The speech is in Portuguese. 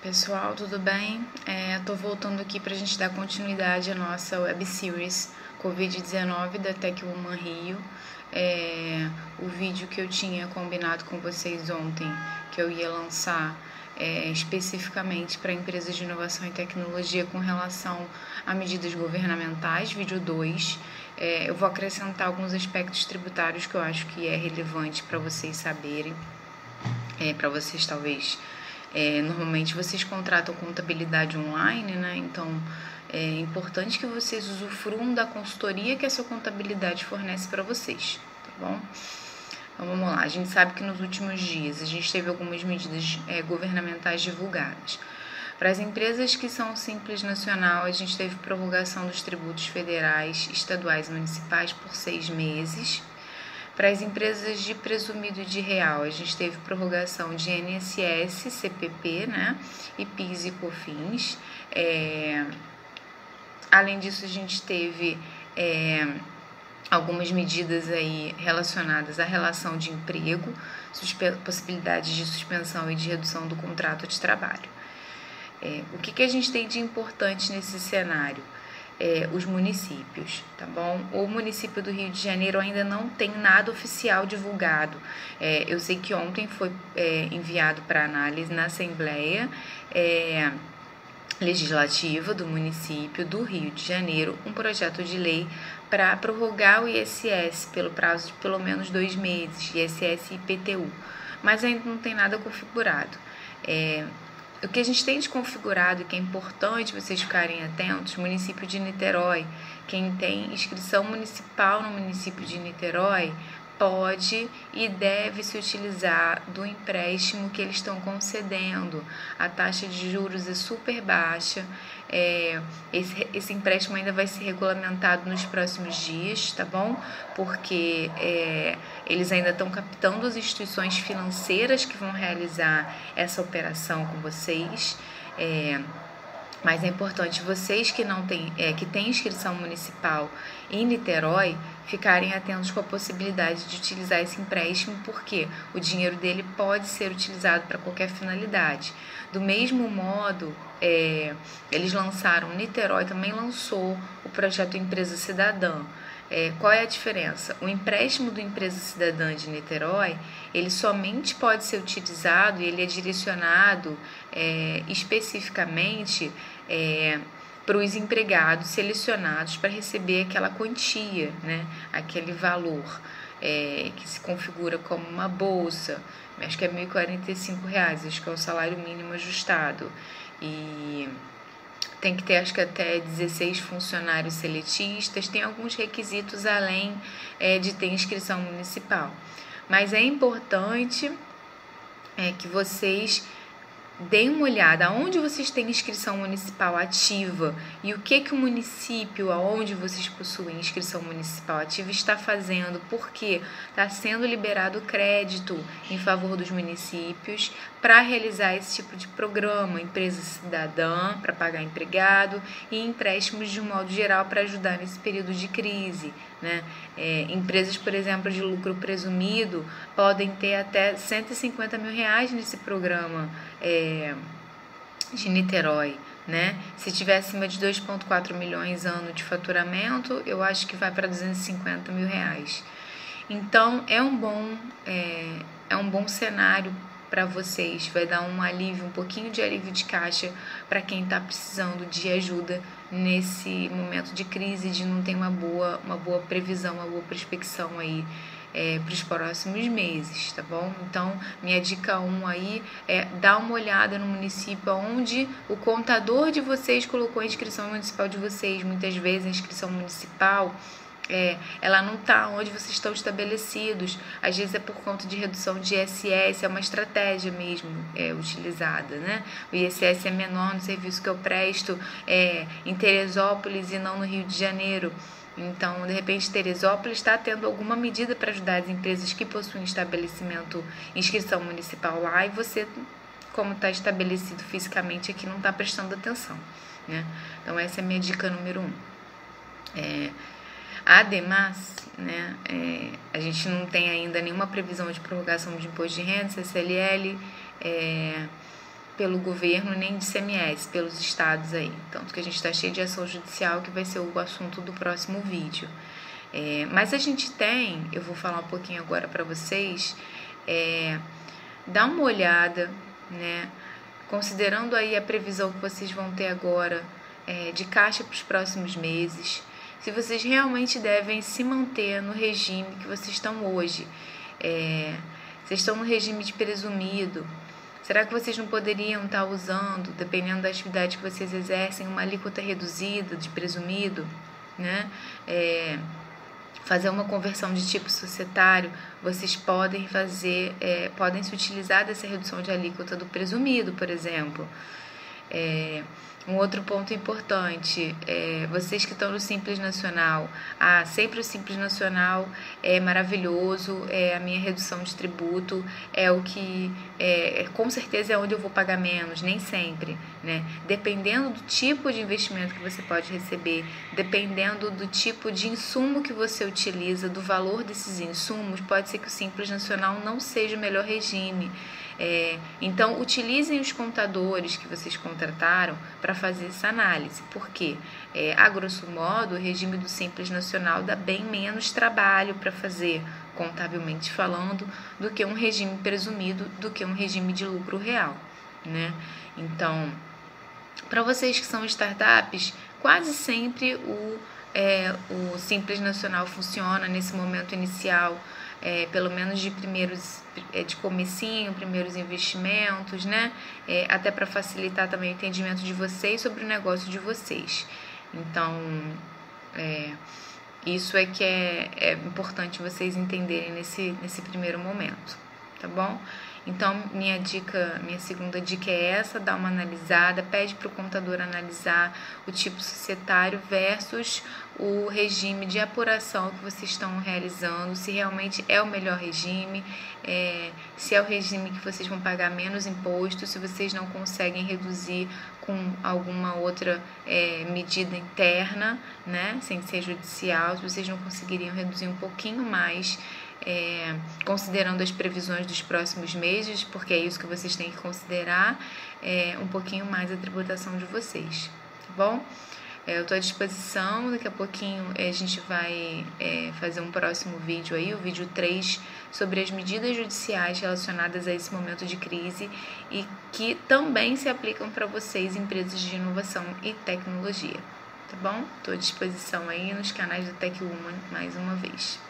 Pessoal, tudo bem? Estou é, voltando aqui para a gente dar continuidade à nossa web series Covid-19 da Tech Woman Rio. É, o vídeo que eu tinha combinado com vocês ontem, que eu ia lançar é, especificamente para empresas de inovação e tecnologia com relação a medidas governamentais, vídeo 2. É, eu vou acrescentar alguns aspectos tributários que eu acho que é relevante para vocês saberem, é, para vocês talvez é, normalmente vocês contratam contabilidade online, né? Então é importante que vocês usufruam da consultoria que a sua contabilidade fornece para vocês, tá bom? Então vamos lá, a gente sabe que nos últimos dias a gente teve algumas medidas é, governamentais divulgadas. Para as empresas que são simples nacional, a gente teve prorrogação dos tributos federais, estaduais e municipais por seis meses. Para as empresas de presumido de real, a gente teve prorrogação de NSS, CPP, né? E PIS e COFINS. É... Além disso, a gente teve é... algumas medidas aí relacionadas à relação de emprego, possibilidades de suspensão e de redução do contrato de trabalho. É... O que, que a gente tem de importante nesse cenário? É, os municípios, tá bom? O município do Rio de Janeiro ainda não tem nada oficial divulgado. É, eu sei que ontem foi é, enviado para análise na Assembleia é, Legislativa do município do Rio de Janeiro um projeto de lei para prorrogar o ISS pelo prazo de pelo menos dois meses, ISS e IPTU, mas ainda não tem nada configurado. É, o que a gente tem desconfigurado e que é importante vocês ficarem atentos, município de Niterói, quem tem inscrição municipal no município de Niterói pode e deve se utilizar do empréstimo que eles estão concedendo. A taxa de juros é super baixa. É, esse, esse empréstimo ainda vai ser regulamentado nos próximos dias, tá bom? Porque é, eles ainda estão captando as instituições financeiras que vão realizar essa operação com vocês. É, mas é importante vocês que não têm, é, que têm inscrição municipal em Niterói ficarem atentos com a possibilidade de utilizar esse empréstimo, porque o dinheiro dele pode ser utilizado para qualquer finalidade. Do mesmo modo, é, eles lançaram, Niterói também lançou o projeto Empresa Cidadã. É, qual é a diferença? O empréstimo do Empresa Cidadã de Niterói, ele somente pode ser utilizado e ele é direcionado é, especificamente é, para os empregados selecionados para receber aquela quantia, né, aquele valor é, que se configura como uma bolsa, acho que é R$ 1.045, acho que é o salário mínimo ajustado. E tem que ter acho que até 16 funcionários seletistas, tem alguns requisitos além é, de ter inscrição municipal. Mas é importante é, que vocês deem uma olhada aonde vocês têm inscrição municipal ativa e o que que o município, aonde vocês possuem inscrição municipal ativa, está fazendo, porque está sendo liberado crédito em favor dos municípios para realizar esse tipo de programa, empresa cidadã para pagar empregado e empréstimos de um modo geral para ajudar nesse período de crise. Né? É, empresas, por exemplo, de lucro presumido podem ter até 150 mil reais nesse programa é, de Niterói. Né? Se tiver acima de 2,4 milhões ano de faturamento, eu acho que vai para 250 mil reais. Então é um bom, é, é um bom cenário para vocês, vai dar um alívio, um pouquinho de alívio de caixa para quem está precisando de ajuda nesse momento de crise, de não ter uma boa, uma boa previsão, uma boa prospecção aí é, para os próximos meses, tá bom? Então, minha dica 1 um aí é dar uma olhada no município onde o contador de vocês colocou a inscrição municipal de vocês. Muitas vezes a inscrição municipal é, ela não está onde vocês estão estabelecidos. Às vezes é por conta de redução de ISS, é uma estratégia mesmo é, utilizada. Né? O ISS é menor no serviço que eu presto é, em Teresópolis e não no Rio de Janeiro. Então, de repente, Teresópolis está tendo alguma medida para ajudar as empresas que possuem estabelecimento, inscrição municipal lá, e você, como está estabelecido fisicamente aqui, não está prestando atenção. Né? Então, essa é a minha dica número um. É, Ademais, né, é, a gente não tem ainda nenhuma previsão de prorrogação de imposto de renda, CCLL, é, pelo governo nem de CMS, pelos estados aí. Tanto que a gente está cheio de ação judicial que vai ser o assunto do próximo vídeo. É, mas a gente tem, eu vou falar um pouquinho agora para vocês, é, dá uma olhada, né? Considerando aí a previsão que vocês vão ter agora é, de caixa para os próximos meses, se vocês realmente devem se manter no regime que vocês estão hoje. É, vocês estão no regime de presumido. Será que vocês não poderiam estar usando, dependendo da atividade que vocês exercem, uma alíquota reduzida de presumido? Né? É, fazer uma conversão de tipo societário, vocês podem fazer, é, podem se utilizar dessa redução de alíquota do presumido, por exemplo. É, um outro ponto importante, é, vocês que estão no Simples Nacional, ah, sempre o Simples Nacional é maravilhoso, é a minha redução de tributo, é o que, é, com certeza é onde eu vou pagar menos, nem sempre, né? Dependendo do tipo de investimento que você pode receber, dependendo do tipo de insumo que você utiliza, do valor desses insumos, pode ser que o Simples Nacional não seja o melhor regime. É, então, utilizem os contadores que vocês contrataram para fazer essa análise, porque, é, a grosso modo, o regime do Simples Nacional dá bem menos trabalho para fazer, contabilmente falando, do que um regime presumido, do que um regime de lucro real. Né? Então, para vocês que são startups, quase sempre o, é, o Simples Nacional funciona nesse momento inicial é, pelo menos de primeiros é, de comecinho, primeiros investimentos, né? É, até para facilitar também o entendimento de vocês sobre o negócio de vocês. Então, é, isso é que é, é importante vocês entenderem nesse, nesse primeiro momento, tá bom? Então, minha dica, minha segunda dica é essa: dá uma analisada, pede para o contador analisar o tipo societário versus o regime de apuração que vocês estão realizando, se realmente é o melhor regime, é, se é o regime que vocês vão pagar menos imposto, se vocês não conseguem reduzir com alguma outra é, medida interna, né, sem ser judicial, se vocês não conseguiriam reduzir um pouquinho mais é, considerando as previsões dos próximos meses, porque é isso que vocês têm que considerar, é, um pouquinho mais a tributação de vocês, tá bom? É, eu estou à disposição, daqui a pouquinho é, a gente vai é, fazer um próximo vídeo aí, o vídeo 3, sobre as medidas judiciais relacionadas a esse momento de crise e que também se aplicam para vocês, empresas de inovação e tecnologia. Tá bom? Estou à disposição aí nos canais do Tech Woman mais uma vez.